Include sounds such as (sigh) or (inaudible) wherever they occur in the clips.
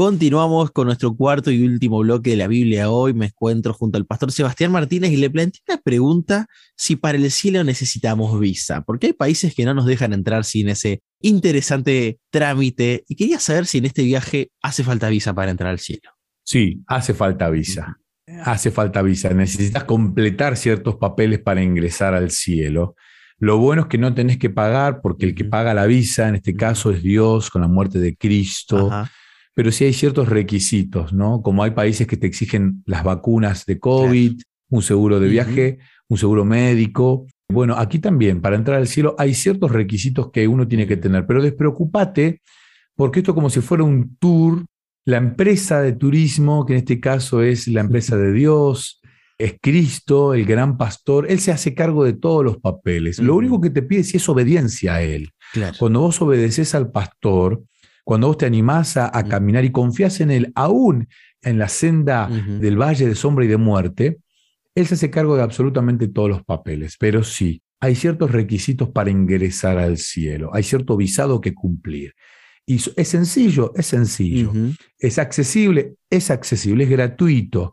Continuamos con nuestro cuarto y último bloque de la Biblia hoy. Me encuentro junto al pastor Sebastián Martínez y le planteé una pregunta si para el cielo necesitamos visa, porque hay países que no nos dejan entrar sin ese interesante trámite y quería saber si en este viaje hace falta visa para entrar al cielo. Sí, hace falta visa. Hace falta visa. Necesitas completar ciertos papeles para ingresar al cielo. Lo bueno es que no tenés que pagar porque el que paga la visa, en este caso, es Dios con la muerte de Cristo. Ajá pero sí hay ciertos requisitos, ¿no? Como hay países que te exigen las vacunas de COVID, un seguro de viaje, un seguro médico. Bueno, aquí también, para entrar al cielo, hay ciertos requisitos que uno tiene que tener, pero despreocúpate, porque esto es como si fuera un tour, la empresa de turismo, que en este caso es la empresa de Dios, es Cristo, el gran pastor, Él se hace cargo de todos los papeles. Lo único que te pide es obediencia a Él. Cuando vos obedeces al pastor, cuando vos te animás a, caminar y confías en Él, aún en la senda del valle de sombra y de muerte, Él se hace cargo de absolutamente todos los papeles. Pero sí, hay ciertos requisitos para ingresar al cielo, hay cierto visado que cumplir. Y es sencillo, es sencillo. Es accesible, es accesible, es gratuito.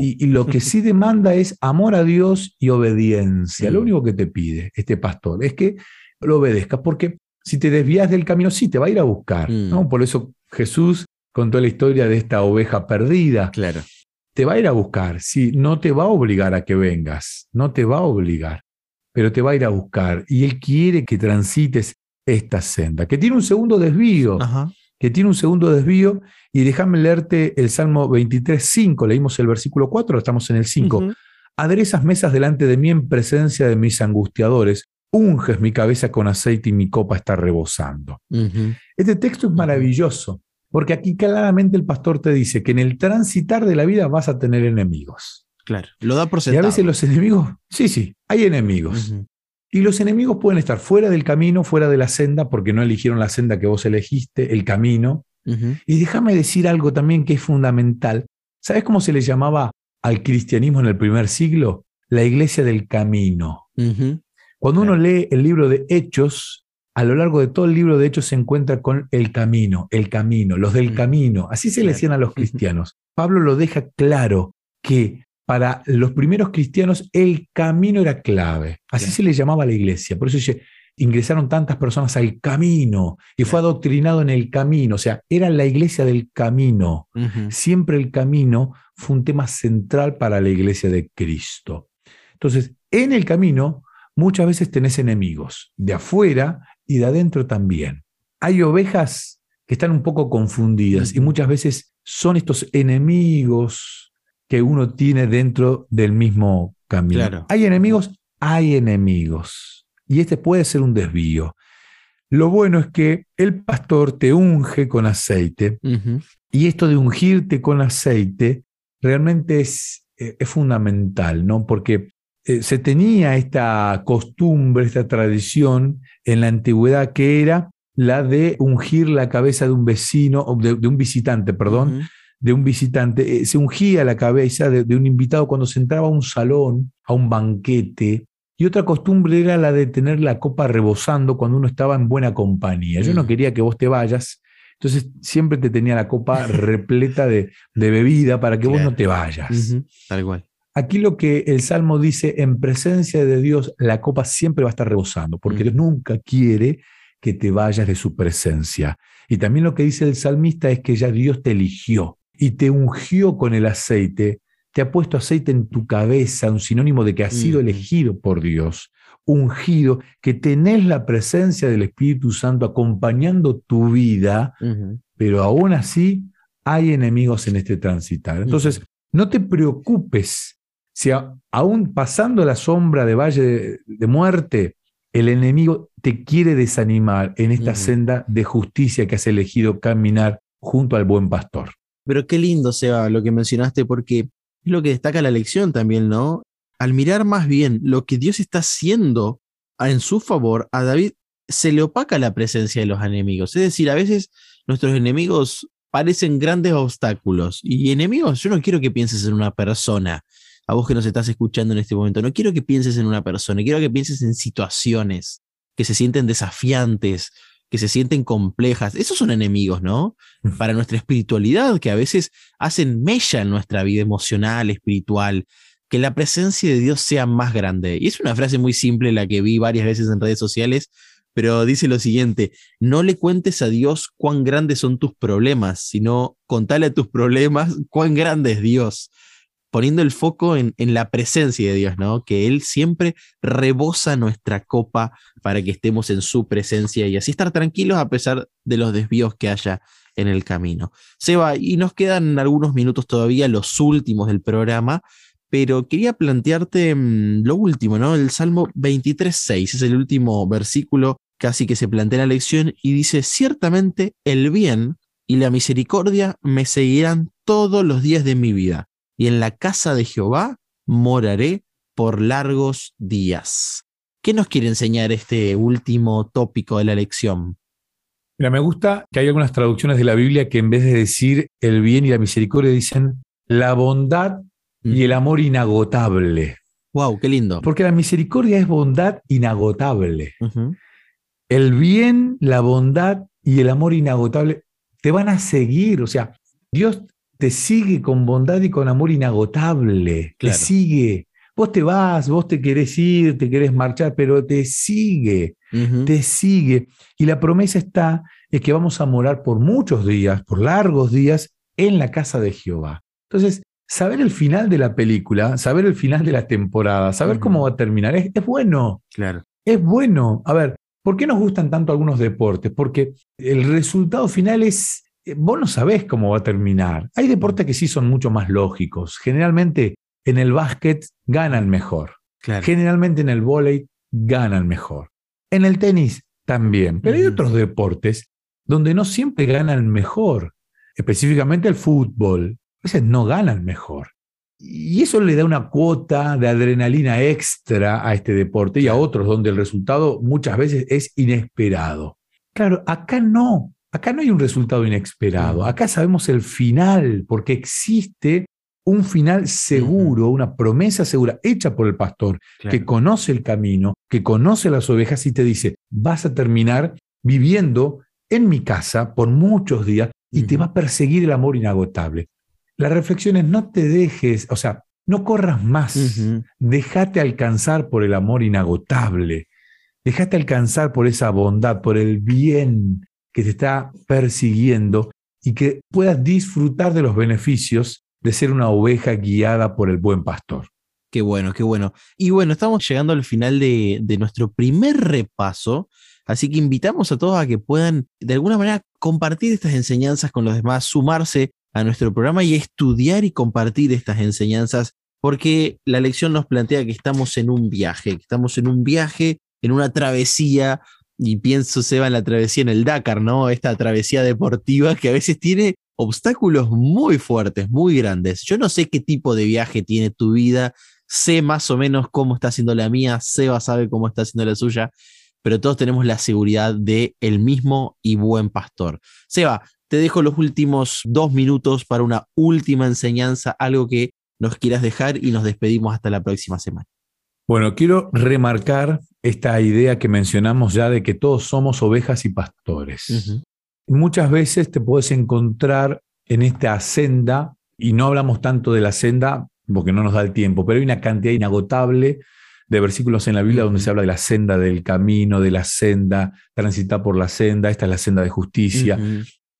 Y, lo que sí demanda es amor a Dios y obediencia. Lo mm. único que te pide este pastor es que lo obedezcas, porque si te desvías del camino, sí, te va a ir a buscar. ¿no? Mm. Por eso Jesús contó la historia de esta oveja perdida. Claro. Te va a ir a buscar, sí, no te va a obligar a que vengas, no te va a obligar, pero te va a ir a buscar. Y Él quiere que transites esta senda, que tiene un segundo desvío, que tiene un segundo desvío. Y déjame leerte el Salmo 23, 5, leímos el versículo 4, estamos en el 5. Aderezas mesas delante de mí en presencia de mis angustiadores unges mi cabeza con aceite y mi copa está rebosando. Este texto es maravilloso, porque aquí claramente el pastor te dice que en el transitar de la vida vas a tener enemigos. Claro, lo da por Y a veces los enemigos, sí, sí, hay enemigos. Y los enemigos pueden estar fuera del camino, fuera de la senda, porque no eligieron la senda que vos elegiste, el camino. Y déjame decir algo también que es fundamental. ¿Sabes cómo se le llamaba al cristianismo en el primer siglo? La iglesia del camino. Cuando uno lee el libro de Hechos, a lo largo de todo el libro de Hechos se encuentra con el camino, el camino, los del mm. camino. Así se le decían a los (laughs) cristianos. Pablo lo deja claro que para los primeros cristianos el camino era clave. Así se le llamaba a la iglesia. Por eso dice, ingresaron tantas personas al camino y fue adoctrinado en el camino. O sea, era la iglesia del camino. Siempre el camino fue un tema central para la iglesia de Cristo. Entonces, en el camino muchas veces tenés enemigos, de afuera y de adentro también. Hay ovejas que están un poco confundidas y muchas veces son estos enemigos que uno tiene dentro del mismo camino. ¿Hay enemigos? Hay enemigos. Y este puede ser un desvío. Lo bueno es que el pastor te unge con aceite y esto de ungirte con aceite realmente es, eh, es fundamental, ¿no? Porque eh, se tenía esta costumbre, esta tradición en la antigüedad que era la de ungir la cabeza de un vecino, de, de un visitante, perdón, de un visitante. Eh, se ungía la cabeza de, un invitado cuando se entraba a un salón, a un banquete. Y otra costumbre era la de tener la copa rebosando cuando uno estaba en buena compañía. Yo no mm. quería que vos te vayas, entonces siempre te tenía la copa (laughs) repleta de, bebida para que vos no te vayas. Tal cual. Aquí lo que el Salmo dice, en presencia de Dios, la copa siempre va a estar rebosando, porque Dios nunca quiere que te vayas de su presencia. Y también lo que dice el salmista es que ya Dios te eligió y te ungió con el aceite, te ha puesto aceite en tu cabeza, un sinónimo de que has sido elegido por Dios, ungido, que tenés la presencia del Espíritu Santo acompañando tu vida, pero aún así hay enemigos en este transitar. Entonces, no te preocupes si aún pasando la sombra de valle de, muerte, el enemigo te quiere desanimar en esta senda de justicia que has elegido caminar junto al buen pastor. Pero qué lindo, Seba, lo que mencionaste, porque es lo que destaca la lección también, ¿no? Al mirar más bien lo que Dios está haciendo en su favor, a David se le opaca la presencia de los enemigos. Es decir, a veces nuestros enemigos parecen grandes obstáculos. Y enemigos, yo no quiero que pienses en una persona, a vos que nos estás escuchando en este momento, no quiero que pienses en una persona, quiero que pienses en situaciones que se sienten desafiantes, que se sienten complejas. Esos son enemigos, ¿no? Para nuestra espiritualidad, que a veces hacen mella en nuestra vida emocional, espiritual, que la presencia de Dios sea más grande. Y es una frase muy simple, la que vi varias veces en redes sociales, pero dice lo siguiente, no le cuentes a Dios cuán grandes son tus problemas, sino contale a tus problemas cuán grande es Dios poniendo el foco en, la presencia de Dios, ¿no? Que Él siempre rebosa nuestra copa para que estemos en su presencia y así estar tranquilos a pesar de los desvíos que haya en el camino. Seba, y nos quedan algunos minutos todavía, los últimos del programa, pero quería plantearte mm, lo último, ¿no? El Salmo 23.6 es el último versículo casi que se plantea en la lección y dice, ciertamente el bien y la misericordia me seguirán todos los días de mi vida y en la casa de Jehová moraré por largos días. ¿Qué nos quiere enseñar este último tópico de la lección? Mira, me gusta que hay algunas traducciones de la Biblia que en vez de decir el bien y la misericordia dicen la bondad y el amor inagotable. Wow, qué lindo. Porque la misericordia es bondad inagotable. El bien, la bondad y el amor inagotable te van a seguir. O sea, Dios te sigue con bondad y con amor inagotable, te sigue. Vos te vas, vos te querés ir, te querés marchar, pero te sigue, te sigue. Y la promesa está es que vamos a morar por muchos días, por largos días, en la casa de Jehová. Entonces, saber el final de la película, saber el final de la temporada, saber cómo va a terminar, es, es bueno. Claro. Es bueno. A ver, ¿por qué nos gustan tanto algunos deportes? Porque el resultado final es vos no sabés cómo va a terminar. Hay deportes que sí son mucho más lógicos. Generalmente en el básquet ganan mejor. Generalmente en el vóley ganan mejor. En el tenis también. Pero hay otros deportes donde no siempre ganan mejor. Específicamente el fútbol. A veces no ganan mejor. Y eso le da una cuota de adrenalina extra a este deporte y a otros donde el resultado muchas veces es inesperado. Claro, acá no. Acá no hay un resultado inesperado, acá sabemos el final, porque existe un final seguro, una promesa segura hecha por el pastor, que conoce el camino, que conoce las ovejas y te dice, vas a terminar viviendo en mi casa por muchos días y te va a perseguir el amor inagotable. La reflexión es, no te dejes, o sea, no corras más, déjate alcanzar por el amor inagotable, déjate alcanzar por esa bondad, por el bien que te está persiguiendo y que puedas disfrutar de los beneficios de ser una oveja guiada por el buen pastor. Qué bueno, qué bueno. Y bueno, estamos llegando al final de, de nuestro primer repaso, así que invitamos a todos a que puedan de alguna manera compartir estas enseñanzas con los demás, sumarse a nuestro programa y estudiar y compartir estas enseñanzas, porque la lección nos plantea que estamos en un viaje, que estamos en un viaje, en una travesía y pienso, Seba, en la travesía en el Dakar, ¿no? Esta travesía deportiva que a veces tiene obstáculos muy fuertes, muy grandes. Yo no sé qué tipo de viaje tiene tu vida, sé más o menos cómo está haciendo la mía, Seba sabe cómo está haciendo la suya, pero todos tenemos la seguridad de el mismo y buen pastor. Seba, te dejo los últimos dos minutos para una última enseñanza, algo que nos quieras dejar y nos despedimos hasta la próxima semana. Bueno, quiero remarcar esta idea que mencionamos ya de que todos somos ovejas y pastores. Muchas veces te puedes encontrar en esta senda, y no hablamos tanto de la senda porque no nos da el tiempo, pero hay una cantidad inagotable de versículos en la Biblia donde se habla de la senda del camino, de la senda, transitar por la senda, esta es la senda de justicia.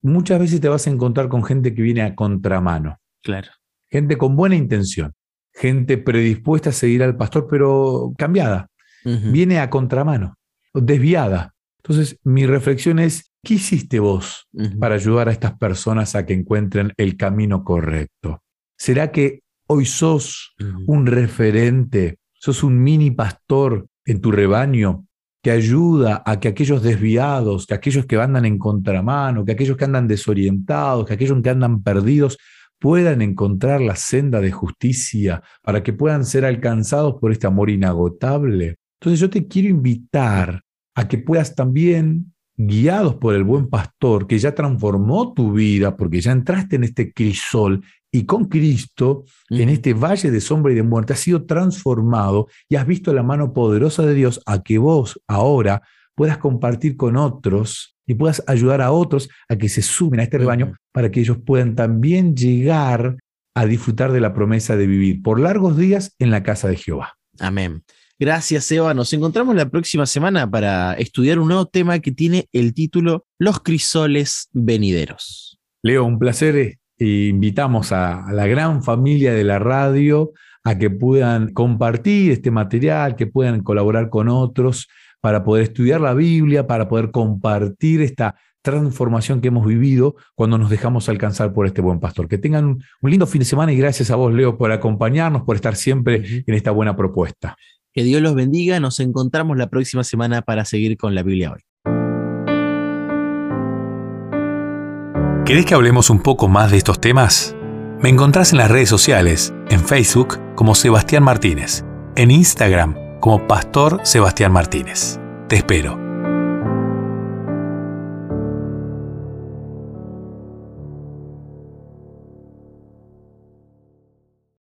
Muchas veces te vas a encontrar con gente que viene a contramano. Claro. Gente con buena intención gente predispuesta a seguir al pastor, pero cambiada, viene a contramano, desviada. Entonces, mi reflexión es, ¿qué hiciste vos para ayudar a estas personas a que encuentren el camino correcto? ¿Será que hoy sos un referente, sos un mini pastor en tu rebaño que ayuda a que aquellos desviados, que aquellos que andan en contramano, que aquellos que andan desorientados, que aquellos que andan perdidos, puedan encontrar la senda de justicia, para que puedan ser alcanzados por este amor inagotable. Entonces yo te quiero invitar a que puedas también, guiados por el buen pastor que ya transformó tu vida, porque ya entraste en este crisol y con Cristo, en este valle de sombra y de muerte, has sido transformado y has visto la mano poderosa de Dios a que vos ahora puedas compartir con otros y puedas ayudar a otros a que se sumen a este rebaño para que ellos puedan también llegar a disfrutar de la promesa de vivir por largos días en la casa de Jehová. Amén. Gracias, Eva. Nos encontramos la próxima semana para estudiar un nuevo tema que tiene el título Los crisoles venideros. Leo, un placer. Eh, invitamos a, la gran familia de la radio a que puedan compartir este material, que puedan colaborar con otros para poder estudiar la Biblia, para poder compartir esta transformación que hemos vivido cuando nos dejamos alcanzar por este buen pastor. Que tengan un, lindo fin de semana y gracias a vos, Leo, por acompañarnos, por estar siempre en esta buena propuesta. Que Dios los bendiga. Nos encontramos la próxima semana para seguir con la Biblia hoy. ¿Querés que hablemos un poco más de estos temas? Me encontrás en las redes sociales, en Facebook como Sebastián Martínez, en Instagram como Pastor Sebastián Martínez. Te espero.